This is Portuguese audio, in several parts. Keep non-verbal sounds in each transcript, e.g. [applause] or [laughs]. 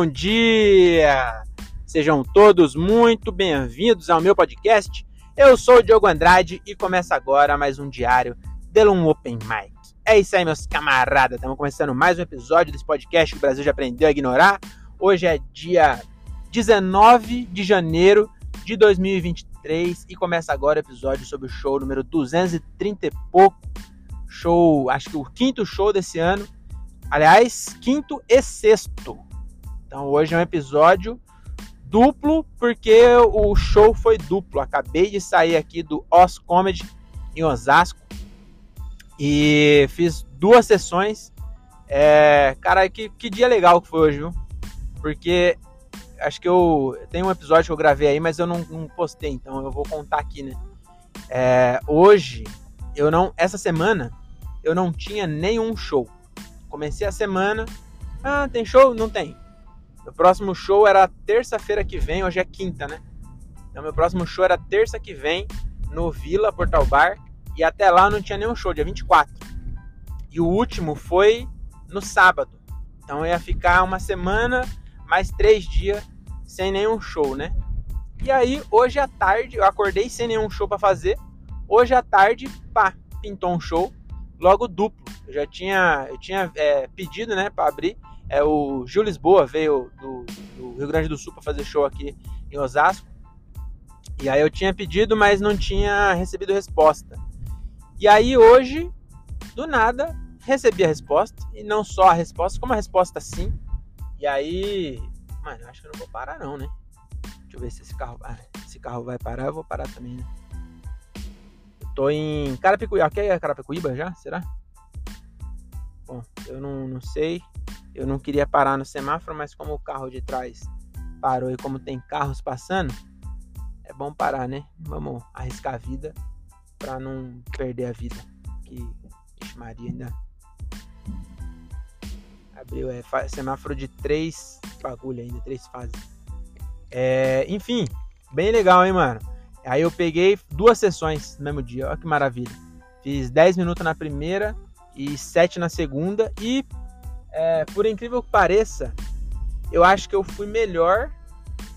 bom dia! Sejam todos muito bem-vindos ao meu podcast. Eu sou o Diogo Andrade e começa agora mais um diário de um Open Mic. É isso aí, meus camaradas. Estamos começando mais um episódio desse podcast que o Brasil já aprendeu a ignorar. Hoje é dia 19 de janeiro de 2023 e começa agora o episódio sobre o show número 230 e pouco. Show, acho que o quinto show desse ano. Aliás, quinto e sexto. Então hoje é um episódio duplo porque o show foi duplo. Acabei de sair aqui do Os Comedy em Osasco e fiz duas sessões. É, cara, que, que dia legal que foi hoje, viu? Porque acho que eu tem um episódio que eu gravei aí, mas eu não, não postei, então eu vou contar aqui, né? É, hoje eu não, essa semana eu não tinha nenhum show. Comecei a semana, ah, tem show? Não tem. Meu próximo show era terça-feira que vem, hoje é quinta, né? Então meu próximo show era terça que vem no Vila Portal Bar e até lá não tinha nenhum show, dia 24. E o último foi no sábado. Então ia ficar uma semana mais três dias sem nenhum show, né? E aí hoje à tarde eu acordei sem nenhum show para fazer. Hoje à tarde, pá, pintou um show, logo duplo. Eu já tinha, eu tinha é, pedido, né, para abrir é o Gil Lisboa veio do, do Rio Grande do Sul para fazer show aqui em Osasco. E aí eu tinha pedido, mas não tinha recebido resposta. E aí hoje, do nada, recebi a resposta. E não só a resposta, como a resposta sim. E aí, mano, acho que eu não vou parar não, né? Deixa eu ver se esse carro, ah, esse carro vai parar, eu vou parar também, né? Eu tô em Carapicuíba. Aqui é Carapicuíba já? Será? Bom, eu não, não sei. Eu não queria parar no semáforo, mas como o carro de trás parou e como tem carros passando, é bom parar, né? Vamos arriscar a vida para não perder a vida. Que Ixi, Maria ainda abriu é semáforo de três bagulho ainda, três fases. É, enfim, bem legal, hein, mano. Aí eu peguei duas sessões no mesmo dia, olha que maravilha. Fiz 10 minutos na primeira e 7 na segunda e é, por incrível que pareça, eu acho que eu fui melhor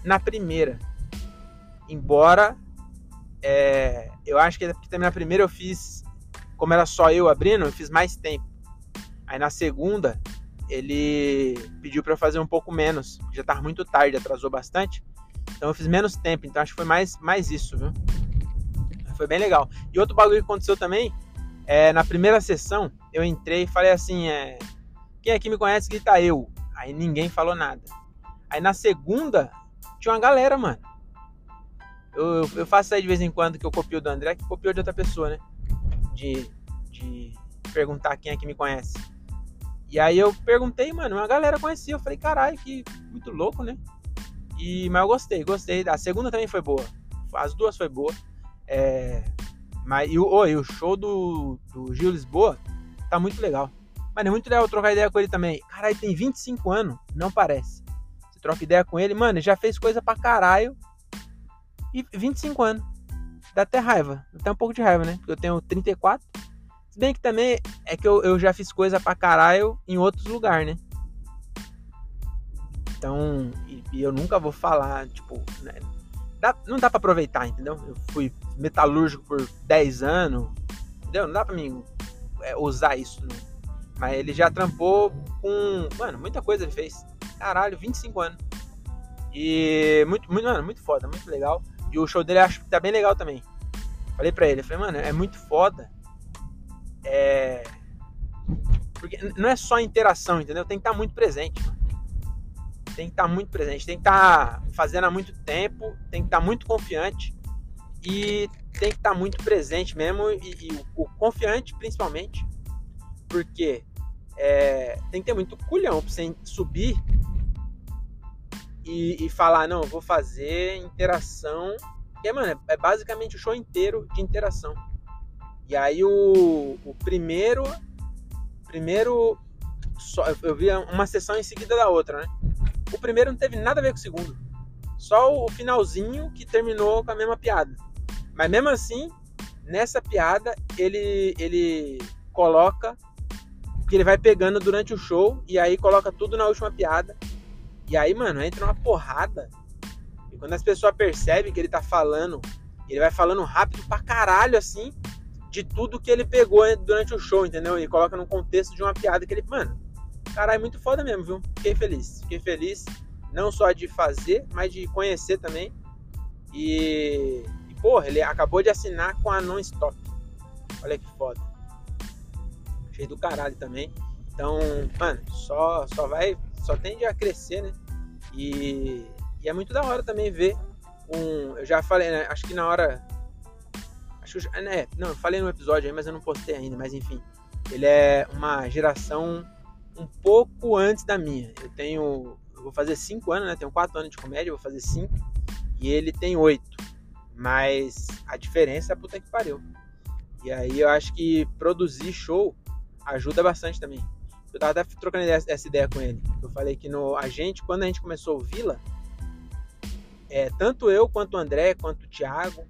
na primeira. Embora é, eu acho que também na primeira eu fiz, como era só eu abrindo, eu fiz mais tempo. Aí na segunda ele pediu para eu fazer um pouco menos, já estava muito tarde, atrasou bastante. Então eu fiz menos tempo, então acho que foi mais, mais isso, viu? Foi bem legal. E outro bagulho que aconteceu também, é, na primeira sessão, eu entrei e falei assim, é, quem aqui me conhece grita eu. Aí ninguém falou nada. Aí na segunda, tinha uma galera, mano. Eu, eu, faço isso aí de vez em quando que eu copio do André, que copiou de outra pessoa, né? De, de perguntar quem é que me conhece. E aí eu perguntei, mano, uma galera conhecia. Eu falei, caralho, que muito louco, né? E, mas eu gostei, gostei. A segunda também foi boa. As duas foi boa. É, mas e o, oh, e o show do, do Gil Lisboa tá muito legal. Mano, é muito legal trocar ideia com ele também. Caralho, tem 25 anos, não parece. Você troca ideia com ele, mano, já fez coisa pra caralho. E 25 anos. Dá até raiva. Dá um pouco de raiva, né? Porque eu tenho 34. Se bem que também é que eu, eu já fiz coisa pra caralho em outros lugares, né? Então, e, e, eu nunca vou falar, tipo, né? dá, não dá pra aproveitar, entendeu? Eu fui metalúrgico por 10 anos, entendeu? Não dá pra mim é, usar isso, né? Ele já trampou com. Mano, muita coisa ele fez. Caralho, 25 anos. E muito, muito, mano, muito foda, muito legal. E o show dele acho que tá bem legal também. Falei pra ele, falei, mano, é muito foda. É. Porque não é só interação, entendeu? Tem que estar tá muito presente, mano. Tem que estar tá muito presente, tem que estar tá fazendo há muito tempo, tem que estar tá muito confiante e tem que estar tá muito presente mesmo. E, e o, o confiante, principalmente, porque é, tem que ter muito culhão pra você subir e, e falar, não, vou fazer interação. E, mano, é, é basicamente o show inteiro de interação. E aí o, o primeiro. Primeiro. Só, eu vi uma sessão em seguida da outra, né? O primeiro não teve nada a ver com o segundo. Só o finalzinho que terminou com a mesma piada. Mas mesmo assim, nessa piada, ele, ele coloca que ele vai pegando durante o show e aí coloca tudo na última piada. E aí, mano, entra uma porrada. E quando as pessoas percebem que ele tá falando, ele vai falando rápido pra caralho, assim, de tudo que ele pegou durante o show, entendeu? E coloca no contexto de uma piada que ele. Mano, caralho, muito foda mesmo, viu? Fiquei feliz. Fiquei feliz, não só de fazer, mas de conhecer também. E, e porra, ele acabou de assinar com a Non-Stop. Olha que foda. Cheio do caralho também. Então, mano, só, só vai, só tende a crescer, né? E, e é muito da hora também ver um. Eu já falei, né? Acho que na hora. Acho que. Né, não, eu falei no episódio aí, mas eu não postei ainda, mas enfim. Ele é uma geração um pouco antes da minha. Eu tenho. Eu vou fazer 5 anos, né? Tenho 4 anos de comédia, vou fazer 5. E ele tem 8. Mas a diferença é puta que pariu. E aí eu acho que produzir show ajuda bastante também. Eu tava até trocando essa ideia com ele. Eu falei que no, a gente, quando a gente começou o Vila, é, tanto eu quanto o André, quanto o Thiago,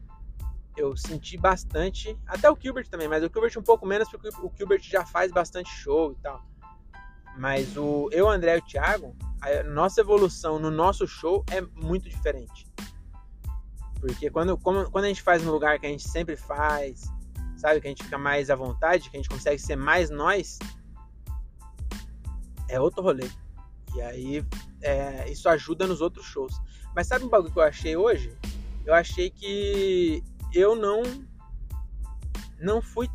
eu senti bastante, até o Gilbert também, mas o Gilbert um pouco menos, porque o Gilbert já faz bastante show e tal. Mas o eu, o André e o Thiago, a nossa evolução no nosso show é muito diferente. Porque quando, quando a gente faz no lugar que a gente sempre faz, sabe, que a gente fica mais à vontade, que a gente consegue ser mais nós, é outro rolê. E aí é, isso ajuda nos outros shows. Mas sabe um bagulho que eu achei hoje? Eu achei que eu não não fui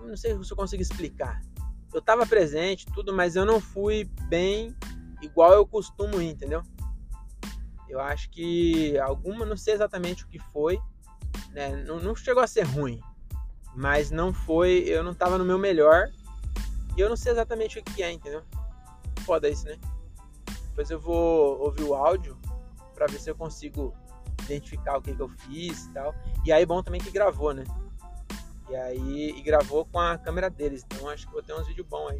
não sei se eu consigo explicar. Eu tava presente, tudo, mas eu não fui bem igual eu costumo ir, entendeu? Eu acho que alguma, não sei exatamente o que foi, né? Não, não chegou a ser ruim, mas não foi, eu não tava no meu melhor e eu não sei exatamente o que é, entendeu? foda isso, né? Depois eu vou ouvir o áudio para ver se eu consigo identificar o que, que eu fiz e tal. E aí bom também que gravou, né? E aí e gravou com a câmera deles. Então acho que vou ter uns vídeos bons aí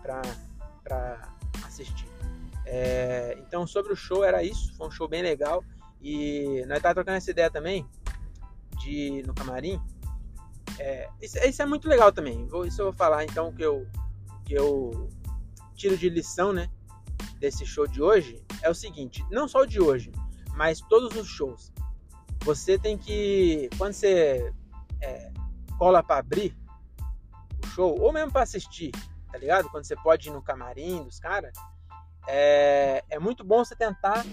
pra, pra assistir. É, então sobre o show era isso, foi um show bem legal. E nós tava trocando essa ideia também de no camarim. É, isso, isso, é muito legal também. Vou, isso eu vou falar então que eu, que eu tiro de lição, né, desse show de hoje é o seguinte: não só o de hoje, mas todos os shows. Você tem que, quando você é, cola para abrir o show, ou mesmo para assistir, tá ligado? Quando você pode ir no camarim dos caras, é, é muito bom você tentar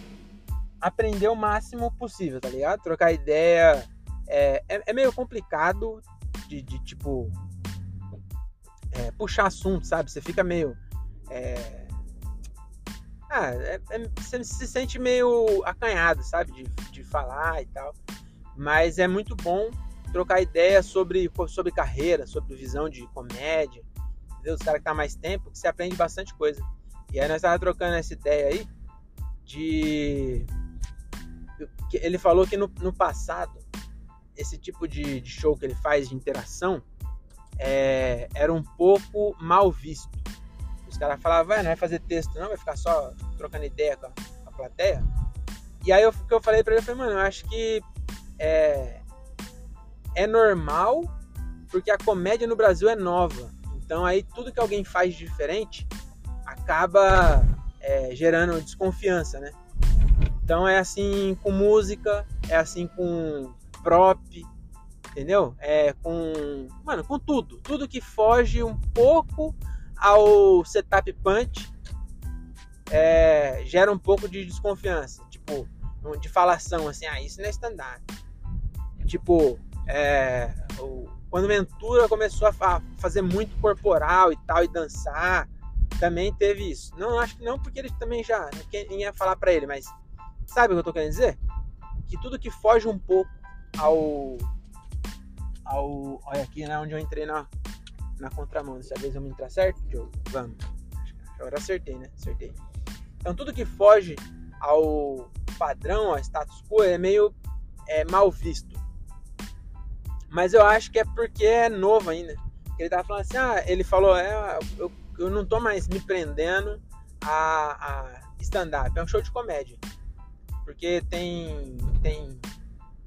aprender o máximo possível, tá ligado? Trocar ideia. É, é, é meio complicado de, de tipo. É, puxar assunto, sabe? Você fica meio é... Ah, é, é, você se sente meio acanhado, sabe? De, de falar e tal. Mas é muito bom trocar ideia sobre, sobre carreira, sobre visão de comédia. Entendeu? Os caras que tá mais tempo, que você aprende bastante coisa. E aí nós tava trocando essa ideia aí de. Ele falou que no, no passado, esse tipo de, de, show que ele faz de interação é, era um pouco mal visto. Os caras falavam, vai, não vai fazer texto, não, vai ficar só trocando ideia com a, com a plateia. E aí o que eu falei pra ele, falei, mano, eu acho que é, é normal, porque a comédia no Brasil é nova. Então aí tudo que alguém faz de diferente acaba é, gerando desconfiança, né? Então é assim com música, é assim com prop, entendeu? É com, mano, com tudo, tudo que foge um pouco ao setup punch é, gera um pouco de desconfiança, tipo, de falação, assim, ah, isso não é stand-up. Tipo, é, o, quando Ventura começou a fazer muito corporal e tal, e dançar, também teve isso. Não, acho que não, porque ele também já, ninguém ia falar para ele, mas sabe o que eu tô querendo dizer? Que tudo que foge um pouco ao. ao olha aqui, né, onde eu entrei na, na contramão. Dessa vez vamos entrar certo, Diogo? Vamos. Agora acertei, né? Acertei. Então tudo que foge ao padrão, ao status quo, é meio é, mal visto. Mas eu acho que é porque é novo ainda. Ele tava falando assim, ah, ele falou, é, eu, eu não tô mais me prendendo a, a stand-up, é um show de comédia. Porque tem, tem,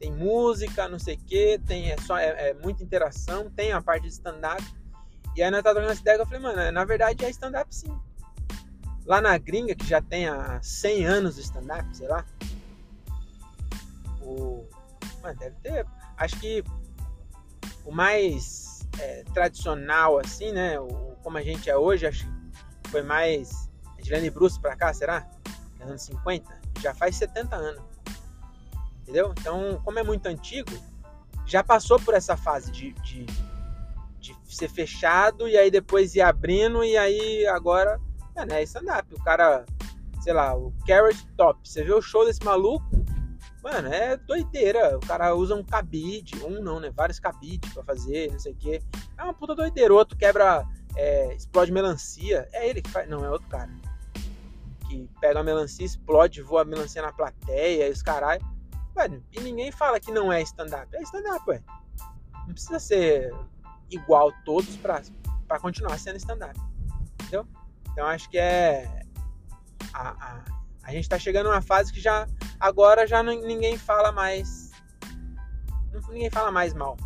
tem música, não sei o que, tem é só é, é muita interação, tem a parte de stand-up, e aí nós tá trocando essa ideia eu falei, mano, na verdade é stand-up sim. lá na gringa, que já tem há 100 anos de stand-up, sei lá. O... Mano, deve ter. Acho que o mais é, tradicional, assim, né? O, como a gente é hoje, acho que foi mais Edilene Bruce pra cá, será? Anos 50? Já faz 70 anos. Entendeu? Então, como é muito antigo, já passou por essa fase de, de, de ser fechado e aí depois ir abrindo e aí agora Mano, é stand-up. O cara, sei lá, o Carrot Top. Você vê o show desse maluco, mano, é doideira. O cara usa um cabide, um não, né? Vários cabides pra fazer, não sei o quê. É uma puta doideira. Outro quebra, é, explode melancia. É ele que faz. Não, é outro cara. Que pega a melancia, explode, voa a melancia na plateia e os caralho. Mano, e ninguém fala que não é stand-up. É stand-up, ué. Não precisa ser igual todos pra, pra continuar sendo stand-up. Entendeu? Então acho que é. A, a, a gente está chegando numa fase que já. Agora já não, ninguém fala mais. Ninguém fala mais mal.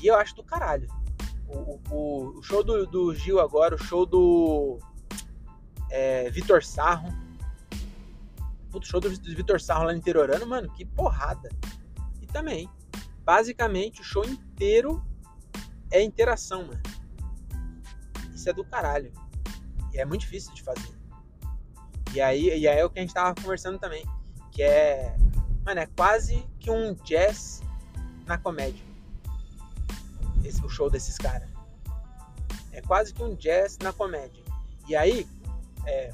E eu acho do caralho. O, o, o show do, do, Gil agora, o show do é, Vitor Sarro. O show do, Vitor Sarro lá no interiorano, mano, que porrada. E também, basicamente, o show inteiro é interação, mano. Isso é do caralho é muito difícil de fazer. E aí, e aí é o que a gente tava conversando também, que é, mano, é quase que um jazz na comédia. Esse o show desses caras. É quase que um jazz na comédia. E aí, é,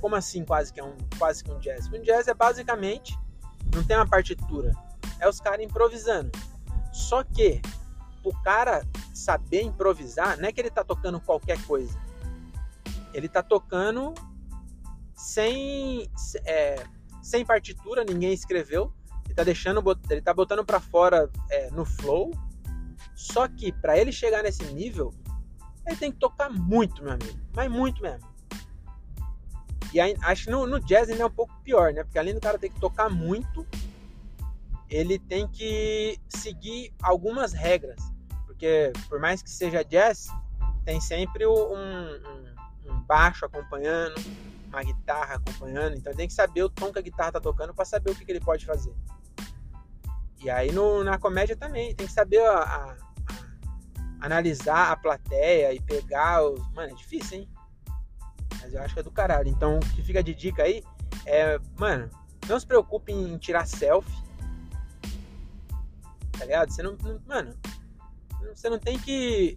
como assim quase que é um quase que um jazz? Um jazz é basicamente não tem uma partitura, é os caras improvisando. Só que o cara saber improvisar, não é que ele tá tocando qualquer coisa ele tá tocando sem é, sem partitura, ninguém escreveu. Ele tá deixando, ele tá botando para fora é, no flow. Só que para ele chegar nesse nível, ele tem que tocar muito, meu amigo, mas muito mesmo. E aí, acho que no, no jazz ainda é um pouco pior, né? Porque além do cara ter que tocar muito, ele tem que seguir algumas regras. Porque por mais que seja jazz, tem sempre um, um um baixo acompanhando, uma guitarra acompanhando, então tem que saber o tom que a guitarra tá tocando para saber o que, que, ele pode fazer. E aí no, na comédia também, tem que saber a, a, a, analisar a plateia e pegar os. Mano, é difícil, hein? Mas eu acho que é do caralho. Então o que fica de dica aí é, mano, não se preocupe em tirar selfie. Tá ligado? Você não. não mano, você não tem que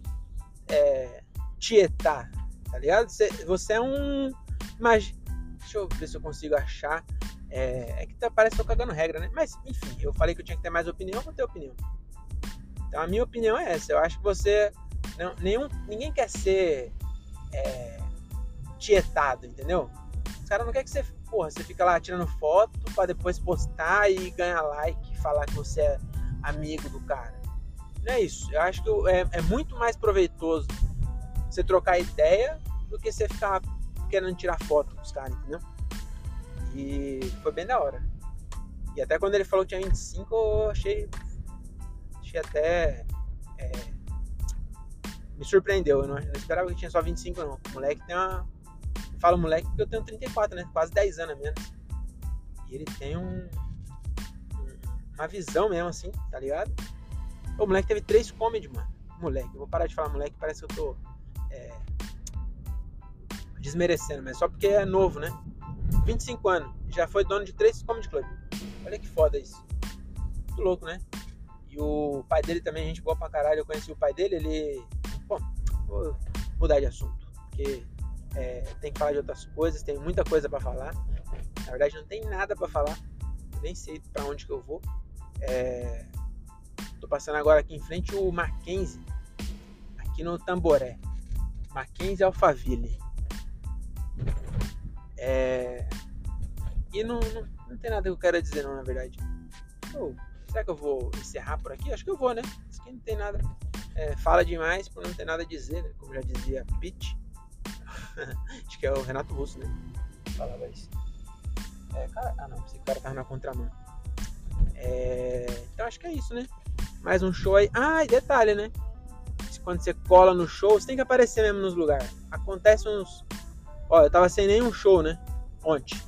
é, tietar tá ligado? Você, você é um. Mas. Deixa eu ver se eu consigo achar. É, é que tá, parece que eu cagando regra, né? Mas, enfim, eu falei que eu tinha que ter mais opinião, vou ter opinião. Então a minha opinião é essa. Eu acho que você. Não, nenhum, ninguém quer ser é, tietado, entendeu? Os caras não querem que você. Porra, você fica lá tirando foto para depois postar e ganhar like e falar que você é amigo do cara. Não é isso. Eu acho que é, é muito mais proveitoso você trocar ideia do que você ficar querendo tirar foto com os caras, entendeu? E foi bem da hora. E até quando ele falou que tinha 25, eu achei. Achei até. É, me surpreendeu. Eu não, não, esperava que tinha só 25, não. O moleque tem uma. Falo moleque porque eu tenho 34, né? Quase 10 anos a menos. E ele tem um. Uma visão mesmo, assim, tá ligado? O moleque teve três comedy, mano. Moleque, eu vou parar de falar moleque, parece que eu tô é, desmerecendo, mas só porque é novo, né? 25 anos, já foi dono de três comedy club. Olha que foda isso. Muito louco, né? E o pai dele também, gente boa pra caralho. Eu conheci o pai dele, ele. Bom, vou mudar de assunto, porque é, tem que falar de outras coisas, tem muita coisa para falar. Na verdade, não tem nada para falar, nem sei para onde que eu vou. É, tô passando agora aqui em frente o Mackenzie, aqui no Tamboré. Mackenzie Alphaville. É... E não, não, não, tem nada que eu quero dizer não, na verdade. Oh, será que eu vou encerrar por aqui? Acho que eu vou, né? Isso aqui não tem nada. É, fala demais por não ter nada a dizer, né? Como já dizia Pete. [laughs] Acho que é o Renato Russo, né? Falava isso. É, cara... Ah, não. Esse cara tava na contramão. É... Então acho que é isso, né? Mais um show aí. Ah, e detalhe, né? quando você cola no show, você tem que aparecer mesmo nos lugares. Acontece uns, Ó, eu tava sem nenhum show, né? Ontem.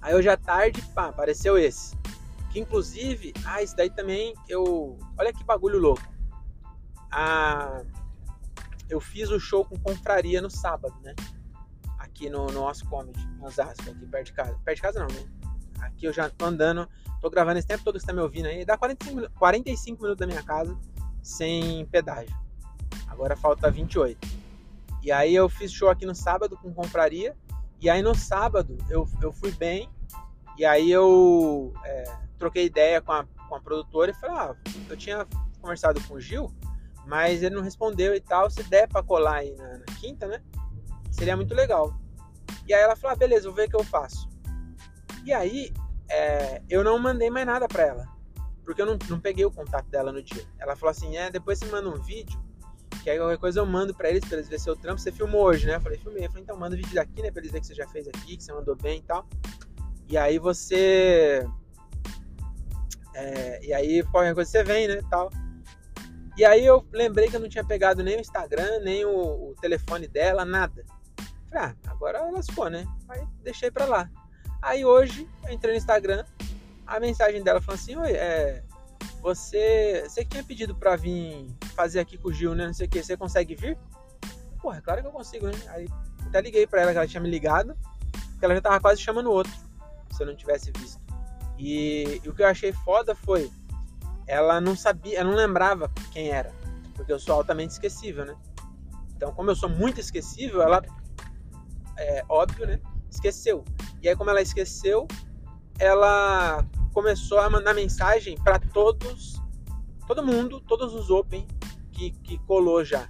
Aí hoje à tarde, pá, apareceu esse. Que inclusive, ah, esse daí também eu. Olha que bagulho louco. Ah, eu fiz o show com confraria no sábado, né? Aqui no, no Os Comedy, em Osasco, aqui perto de casa. Perto de casa não, né? Aqui eu já tô andando, tô gravando esse tempo todo que você tá me ouvindo aí. Dá 45, 45 minutos da minha casa sem pedágio. Agora falta 28. E aí eu fiz show aqui no sábado com compraria. E aí no sábado eu, eu fui bem. E aí eu é, troquei ideia com a, com a produtora e falei, ah, eu tinha conversado com o Gil, mas ele não respondeu e tal. Se der pra colar aí na, na quinta, né? Seria muito legal. E aí ela falou, ah, beleza, vou ver o que eu faço. E aí é, eu não mandei mais nada pra ela. Porque eu não, não peguei o contato dela no dia. Ela falou assim, é, depois você manda um vídeo que aí qualquer coisa eu mando pra eles, pra eles verem seu trampo. Você filmou hoje, né? Eu falei, filmei. Eu falei, então manda vídeo daqui, né? Pra eles verem que você já fez aqui, que você mandou bem e tal. E aí você. É, e aí qualquer coisa você vem, né? Tal. E aí eu lembrei que eu não tinha pegado nem o Instagram, nem o, o telefone dela, nada. Falei, ah, agora ela ficou, né? Aí deixei pra lá. Aí hoje eu entrei no Instagram, a mensagem dela falou assim, oi, é, você, você que tinha pedido pra vir fazer aqui com o Gil, né? Não sei o que, você consegue vir? Porra, é claro que eu consigo, né? Aí até liguei pra ela que ela tinha me ligado, que ela já tava quase chamando outro, se eu não tivesse visto. E, e o que eu achei foda foi, ela não sabia, ela não lembrava quem era, porque eu sou altamente esquecível, né? Então, como eu sou muito esquecível, ela, é óbvio, né? Esqueceu. E aí, como ela esqueceu, ela começou a mandar mensagem para todos, todo mundo, todos os Open que, que colou já.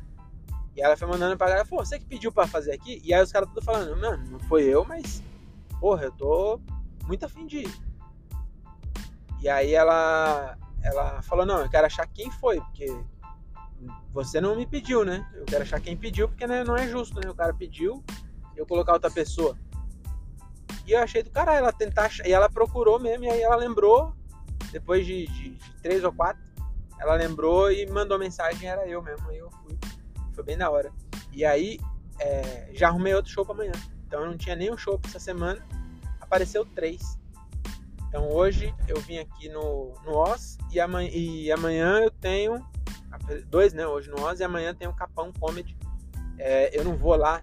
E ela foi mandando pra galera, pô, você que pediu para fazer aqui? E aí os caras tudo falando, mano, não foi eu, mas, porra, eu tô muito afim de ir. E aí ela, ela falou, não, eu quero achar quem foi, porque você não me pediu, né? Eu quero achar quem pediu, porque né, não é justo, né? O cara pediu, eu colocar outra pessoa. E eu achei do caralho ela tentar. E ela procurou mesmo, e aí ela lembrou, depois de, de, de três ou quatro, ela lembrou e mandou mensagem, era eu mesmo. Aí eu fui. Foi bem da hora. E aí é, já arrumei outro show pra amanhã. Então eu não tinha nenhum show pra essa semana. Apareceu três. Então hoje eu vim aqui no, no Oz e amanhã, e amanhã eu tenho. Dois, né? Hoje no Oz e amanhã tem o Capão Comedy. É, eu não vou lá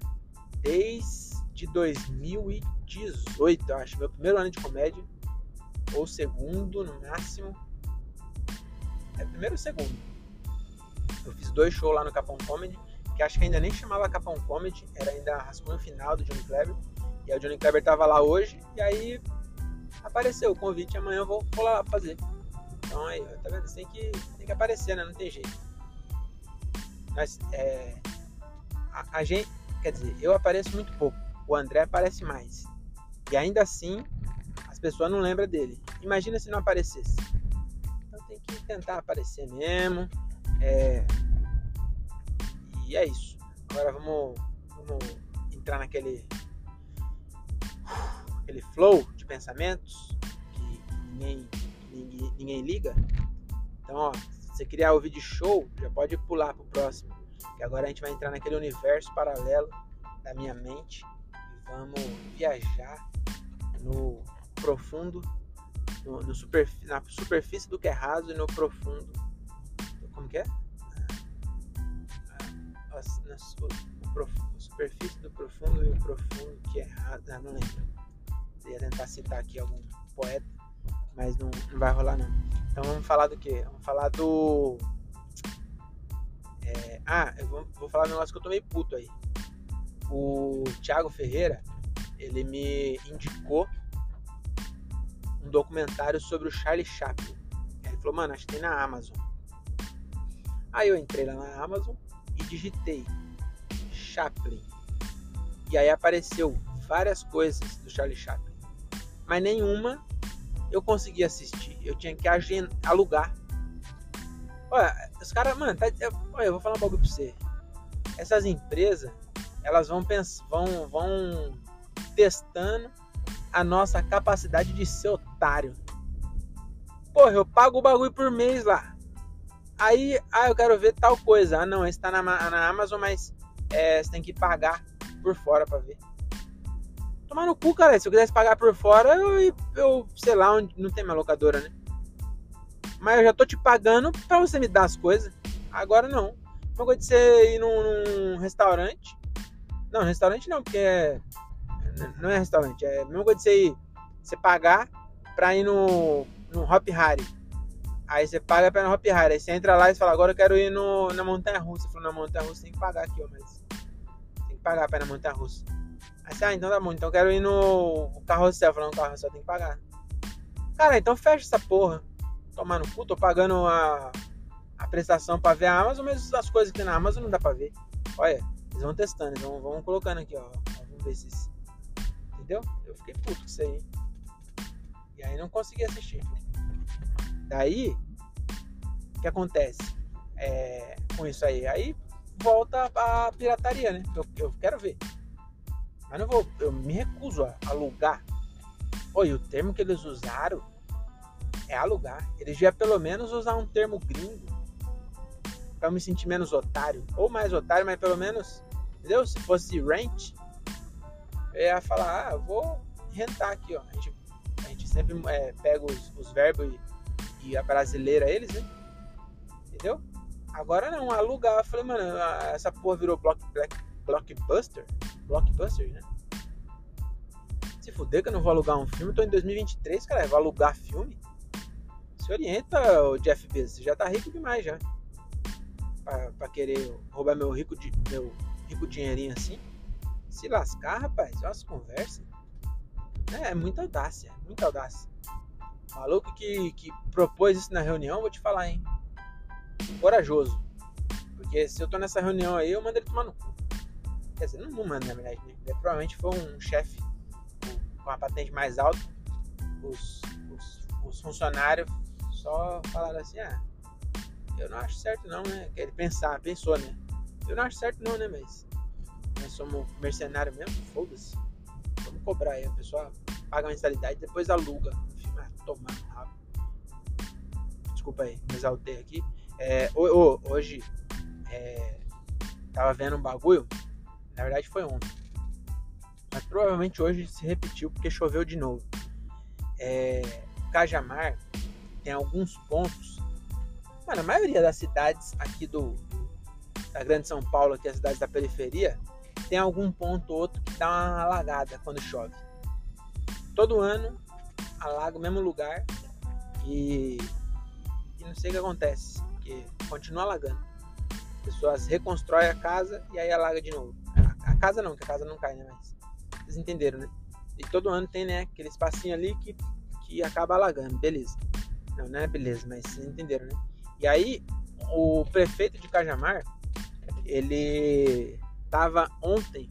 desde 2000 18, eu acho. Meu primeiro ano de comédia. Ou segundo, no máximo. É primeiro ou segundo. Eu fiz dois shows lá no Capão Comedy. Que acho que ainda nem chamava Capão Comedy. Era ainda rascunho final do Johnny Kleber. E aí o Johnny Kleber tava lá hoje. E aí apareceu o convite. Amanhã eu vou, vou lá fazer. Então aí, tá vendo? Tem que, tem que aparecer, né? Não tem jeito. Mas é. A, a gente. Quer dizer, eu apareço muito pouco. O André aparece mais. E ainda assim, as pessoas não lembram dele. Imagina se não aparecesse. Então tem que tentar aparecer mesmo. É... E é isso. Agora vamos, vamos entrar naquele aquele flow pensamentos que, ninguém, ninguém, ninguém liga. Então, ó, se você criar o vídeo show, já pode pular pro próximo. Que agora a gente vai entrar naquele universo paralelo da minha mente e vamos viajar no profundo, no, no na superfície do que é raso e no profundo. Como que é? Ah, na, na superfície do profundo e o profundo que é raso. Ah, não lembro. Ia tentar citar aqui algum poeta, mas não, não vai rolar não. Então vamos falar do que? Vamos falar do. É, ah, eu vou, vou falar um negócio que eu tô meio puto aí. O Thiago Ferreira, ele me indicou um documentário sobre o Charlie Chaplin. Ele falou, mano, acho que tem na Amazon. Aí eu entrei lá na Amazon e digitei Chaplin. E aí apareceu várias coisas do Charlie Chaplin. Mas nenhuma eu consegui assistir. Eu tinha que alugar. Olha, os caras, mano, tá, eu, olha, eu vou falar um bagulho pra você. Essas empresas, elas vão, pensar, vão, vão testando a nossa capacidade de ser otário. Porra, eu pago o bagulho por mês lá. Aí, ah, eu quero ver tal coisa. Ah, não, esse tá na, na Amazon, mas é, você tem que pagar por fora pra ver. Tomar no cu, cara. Se eu quisesse pagar por fora, eu, eu sei lá, onde não tem minha locadora, né? Mas eu já tô te pagando pra você me dar as coisas. Agora não. Uma coisa de você ir num, num restaurante. Não, restaurante não, porque é. Não é restaurante. É a coisa de você ir. Você pagar pra ir no, no Hop Harry. Aí você paga pra ir no Hop Harry. Aí você entra lá e fala, agora eu quero ir no, na Montanha Russa. Você na Montanha Russa tem que pagar aqui, ó, mas. Tem que pagar pra ir na Montanha Russa. Aí ah, então tá bom, então quero ir no carrossel. Falando, carrossel tem que pagar. Cara, então fecha essa porra. Tomar no cu, tô pagando a, a prestação pra ver a Amazon, mas as coisas que tem na Amazon não dá pra ver. Olha, eles vão testando, eles vão, vão colocando aqui, ó. Vamos ver se. Entendeu? Eu fiquei puto com isso aí. E aí não consegui assistir. Daí, o que acontece é, com isso aí? Aí volta a pirataria, né? Eu, eu quero ver. Mas não vou, eu me recuso a alugar. Oi, o termo que eles usaram é alugar. Eles deviam pelo menos usar um termo gringo para eu me sentir menos otário. Ou mais otário, mas pelo menos, entendeu? Se fosse rent, eu ia falar, ah, eu vou rentar aqui, ó. A gente, a gente sempre é, pega os, os verbos e, e a brasileira eles, né? Entendeu? Agora não, alugar. Eu falei, mano, essa porra virou block, black, blockbuster. Blockbuster, né? Se fuder que eu não vou alugar um filme, tô em 2023, cara. Vou alugar filme? Se orienta, o Jeff Bezos. Você já tá rico demais já. Pra, pra querer roubar meu rico, meu rico dinheirinho assim. Se lascar, rapaz, olha as conversas. É, é muita audácia, muita audácia. Maluco que, que propôs isso na reunião, vou te falar, hein? Corajoso. Porque se eu tô nessa reunião aí, eu mando ele tomar no cu. Quer dizer, não, não manda, na verdade. Né? Provavelmente foi um chefe com a patente mais alta. Os, os, os, funcionários só falaram assim: ah, eu não acho certo não, né? Quer pensar, pensou, né? Eu não acho certo não, né? Mas nós somos mercenário mesmo, foda-se. Vamos cobrar aí, a pessoa paga a mensalidade depois aluga. Enfim, mas tomar rápido. Desculpa aí, me exaltei aqui. É, hoje é, tava vendo um bagulho na verdade foi ontem. Mas provavelmente hoje se repetiu porque choveu de novo. É, Cajamar tem alguns pontos. Mano, a maioria das cidades aqui do da Grande São Paulo, aqui as cidades da periferia, tem algum ponto ou outro que dá uma alagada quando chove. Todo ano alaga o mesmo lugar e, e não sei o que acontece, porque continua alagando. As pessoas reconstroem a casa e aí alaga de novo casa não, que a casa não cai, né? Mas vocês entenderam, né? E todo ano tem, né, aquele espacinho ali que, que acaba alagando, beleza. Não, não é beleza, mas vocês entenderam, né? E aí, o prefeito de Cajamar, ele tava ontem,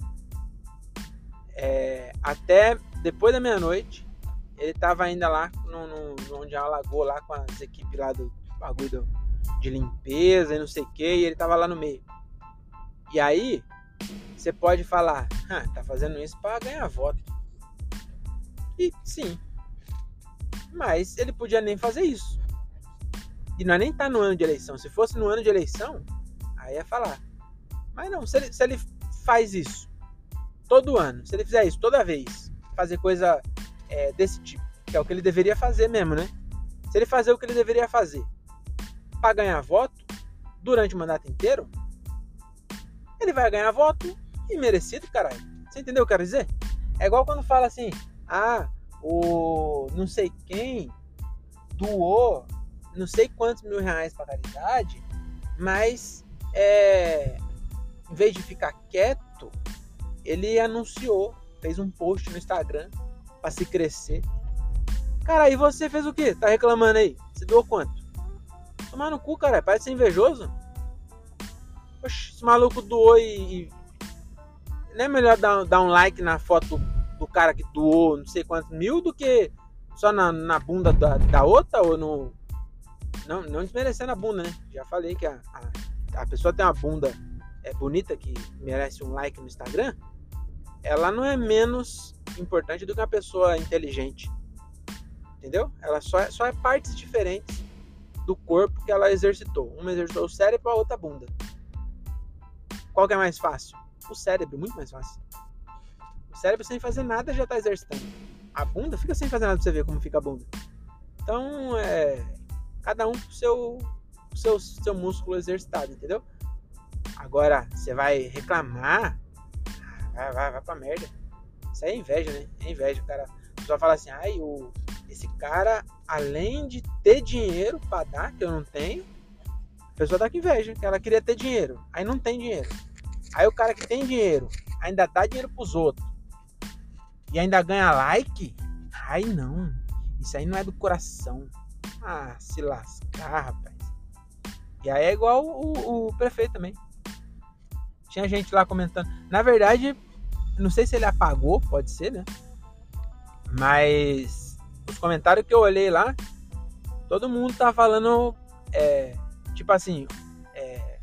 é, até depois da meia-noite, ele tava ainda lá no, no, onde alagou lá com as equipes lá do bagulho de limpeza e não sei o que, e ele tava lá no meio. E aí, você pode falar, ah, tá fazendo isso para ganhar voto. E sim. Mas ele podia nem fazer isso. E não é nem tá no ano de eleição. Se fosse no ano de eleição, aí ia falar. Mas não, se ele, se ele faz isso todo ano, se ele fizer isso toda vez, fazer coisa é, desse tipo, que é o que ele deveria fazer mesmo, né? Se ele fazer o que ele deveria fazer para ganhar voto durante o mandato inteiro, vai ganhar voto e merecido, caralho. Você entendeu o que eu quero dizer? É igual quando fala assim, ah, o não sei quem doou não sei quantos mil reais para caridade, mas é, em vez de ficar quieto, ele anunciou, fez um post no Instagram para se crescer. Cara, aí você fez o quê? Tá reclamando aí? Você doou quanto? Tomar no cu, cara, parece ser invejoso. Oxe, esse maluco doou e, não é melhor dar, dar um like na foto do cara que doou não sei quantos mil do que só na, na bunda da, da outra ou no. Não, não desmerecendo a bunda, né? Já falei que a, a, a pessoa tem uma bunda é, bonita que merece um like no Instagram. Ela não é menos importante do que uma pessoa inteligente. Entendeu? Ela só é, só é partes diferentes do corpo que ela exercitou. Uma exercitou o cérebro, a outra a bunda. Qual que é mais fácil? o cérebro, muito mais fácil. O cérebro sem fazer nada já tá exercitando. A bunda fica sem fazer nada pra você ver como fica a bunda. Então, é. Cada um com o seu, seu, seu músculo exercitado, entendeu? Agora, você vai reclamar, vai, vai, vai pra merda. Isso aí é inveja, né? É inveja. O cara só fala assim, ai, o, esse cara, além de ter dinheiro pra dar, que eu não tenho, pessoa tá com inveja, que ela queria ter dinheiro, aí não tem dinheiro. Aí o cara que tem dinheiro ainda dá dinheiro pros outros e ainda ganha like, ai não. Isso aí não é do coração. Ah, se lascar, rapaz. E aí é igual o, o prefeito também. Tinha gente lá comentando. Na verdade, não sei se ele apagou, pode ser, né? Mas os comentários que eu olhei lá, todo mundo tá falando, é, tipo assim, é,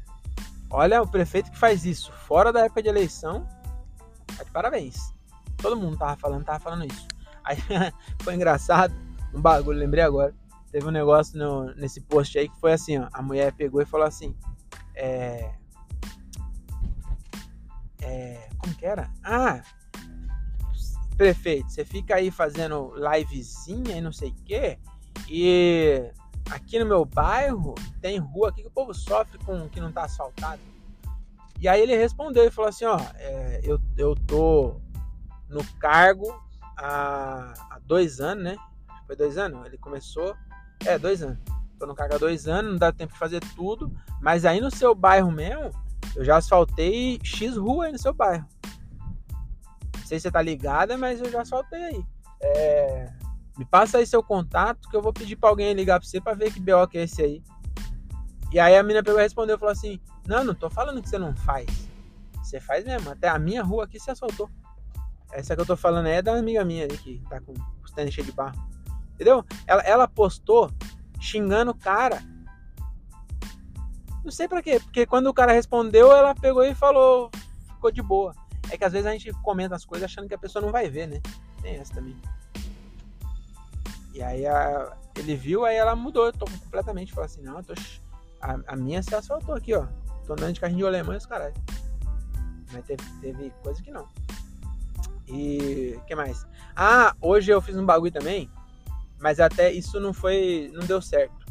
olha o prefeito que faz isso fora da época de eleição, tá de parabéns. Todo mundo tava falando, tava falando isso. Aí [laughs] foi engraçado, um bagulho, lembrei agora. Teve um negócio no, nesse post aí que foi assim, ó. A mulher pegou e falou assim: É. É. Como que era? Ah! Prefeito, você fica aí fazendo livezinha e não sei o quê. E aqui no meu bairro tem rua aqui que o povo sofre com que não tá asfaltado. E aí ele respondeu e falou assim: Ó, é, eu, eu tô no cargo há, há dois anos, né? Foi dois anos? Ele começou. É, dois anos. Tô no cargo há dois anos, não dá tempo de fazer tudo. Mas aí no seu bairro mesmo, eu já asfaltei X rua aí no seu bairro. Não sei se você tá ligada, mas eu já asfaltei aí. É, me passa aí seu contato que eu vou pedir pra alguém ligar pra você pra ver que BO que é esse aí. E aí a menina pegou e respondeu falou assim: Não, não tô falando que você não faz. Você faz mesmo. Até a minha rua aqui você asfaltou. Essa que eu tô falando é da amiga minha ali que tá com os tênis cheios de barro. Entendeu? Ela, ela postou xingando o cara. Não sei pra quê, porque quando o cara respondeu, ela pegou e falou, ficou de boa. É que às vezes a gente comenta as coisas achando que a pessoa não vai ver, né? Tem essa também. E aí a, ele viu, aí ela mudou tô completamente. Falou assim: não, tô, a, a, minha se asfaltou aqui, ó. Tô andando de carrinho de alemão e os caralho. Mas teve, teve coisa que não. E que mais? Ah, hoje eu fiz um bagulho também, mas até isso não foi, não deu certo.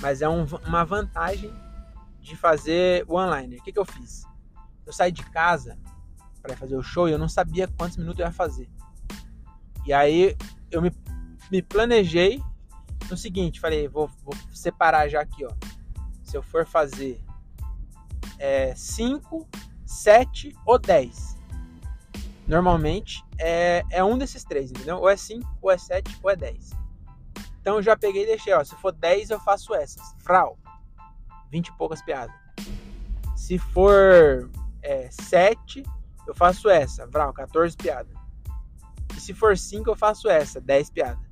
Mas é um, uma vantagem de fazer o online. O que, que eu fiz? Eu saí de casa para fazer o show e eu não sabia quantos minutos eu ia fazer. E aí eu me, me planejei no seguinte, falei, vou, vou separar já aqui, ó. Se eu for fazer 5, é, 7 ou 10 normalmente é, é um desses três, entendeu? Ou é 5, ou é 7, ou é 10. Então eu já peguei e deixei, ó. Se for 10, eu faço essas. Frau. 20 e poucas piadas. Se for é, 7, eu faço essa. Vral, 14 piadas. E se for 5, eu faço essa. 10 piadas.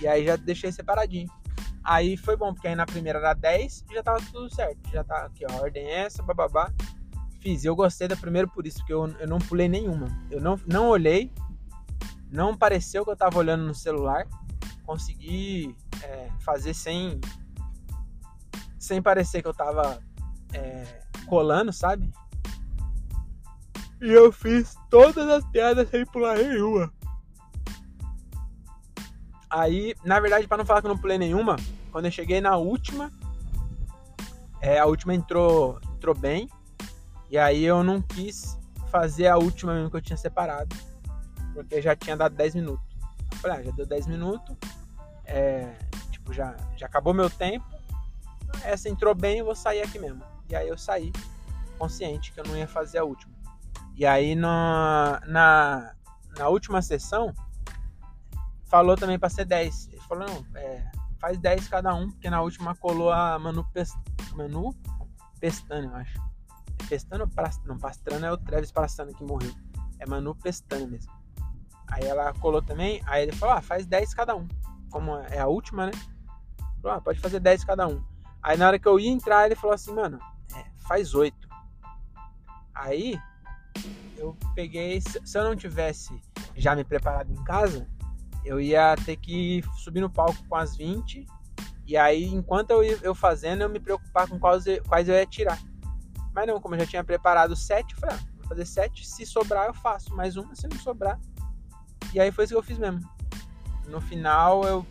E aí já deixei separadinho. Aí foi bom, porque aí na primeira era 10 e já tava tudo certo. Já tá aqui, ó. Ordem essa, bababá fiz. Eu gostei da primeira por isso, porque eu, eu não pulei nenhuma. Eu não, não olhei, não pareceu que eu tava olhando no celular. Consegui é, fazer sem, sem parecer que eu tava é, colando, sabe? E eu fiz todas as piadas sem pular nenhuma. Aí, na verdade, para não falar que eu não pulei nenhuma, quando eu cheguei na última, é, a última entrou, entrou bem. E aí eu não quis fazer a última mesmo que eu tinha separado, porque já tinha dado 10 minutos. Eu falei, ah, já deu 10 minutos, é, tipo, já, já acabou meu tempo, essa entrou bem, eu vou sair aqui mesmo. E aí eu saí, consciente que eu não ia fazer a última. E aí na, na, na última sessão, falou também para ser 10. Ele falou, não, é, faz 10 cada um, porque na última colou a Manu, Pest, Manu eu acho. Pestano, não, Pastrana é o Travis Pastrana que morreu. É Manu Pestana mesmo. Aí ela colou também, aí ele falou, ah, faz 10 cada um. Como é a última, né? Falou, ah, pode fazer 10 cada um. Aí na hora que eu ia entrar, ele falou assim, mano, é, faz 8. Aí eu peguei, se eu não tivesse já me preparado em casa, eu ia ter que subir no palco com as 20. E aí, enquanto eu eu fazendo, eu me preocupar com quais, quais eu ia tirar. Mas não, como eu já tinha preparado sete, eu falei, ah, vou fazer sete. Se sobrar, eu faço mais uma. Se não sobrar. E aí foi isso que eu fiz mesmo. No final, eu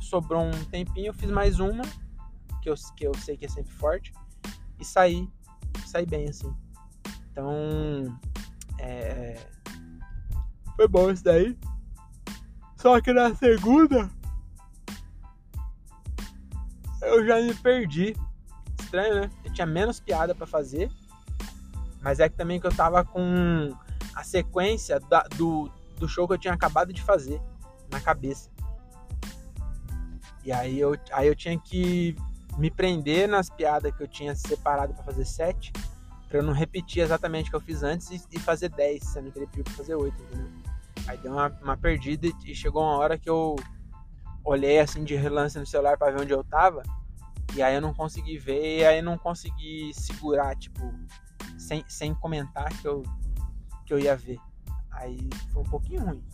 sobrou um tempinho, eu fiz mais uma, que eu, que eu sei que é sempre forte, e saí, saí bem assim. Então, é, foi bom isso daí. Só que na segunda, eu já me perdi. Estranho, né? Eu tinha menos piada para fazer. Mas é que também que eu tava com a sequência da, do, do show que eu tinha acabado de fazer na cabeça. E aí eu, aí eu tinha que me prender nas piadas que eu tinha separado para fazer sete, para eu não repetir exatamente o que eu fiz antes e, e fazer dez, sendo que ele pediu pra fazer oito, entendeu? Aí deu uma, uma perdida e chegou uma hora que eu olhei assim de relance no celular para ver onde eu tava. E aí eu não consegui ver, e aí não consegui segurar, tipo, sem, sem comentar que eu, que eu ia ver. Aí foi um pouquinho ruim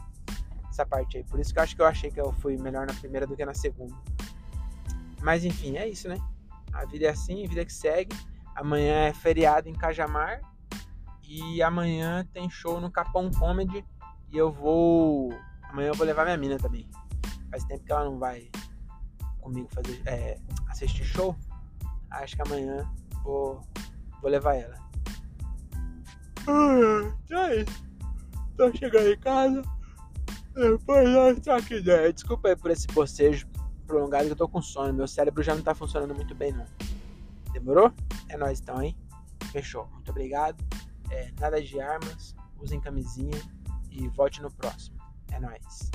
essa parte aí. Por isso que eu acho que eu achei que eu fui melhor na primeira do que na segunda. Mas enfim, é isso, né? A vida é assim, a vida que segue. Amanhã é feriado em Cajamar. E amanhã tem show no Capão Comedy. E eu vou. Amanhã eu vou levar minha mina também. Faz tempo que ela não vai comigo fazer, é, assistir show. Acho que amanhã vou, vou levar ela. Então é isso. Tô chegando em casa. Depois nós troca ideia. Desculpa aí por esse bocejo prolongado que eu tô com sono. Meu cérebro já não tá funcionando muito bem, não. Demorou? É nóis então, hein? Fechou. Muito obrigado. É, nada de armas. Usem camisinha. E volte no próximo. É nóis.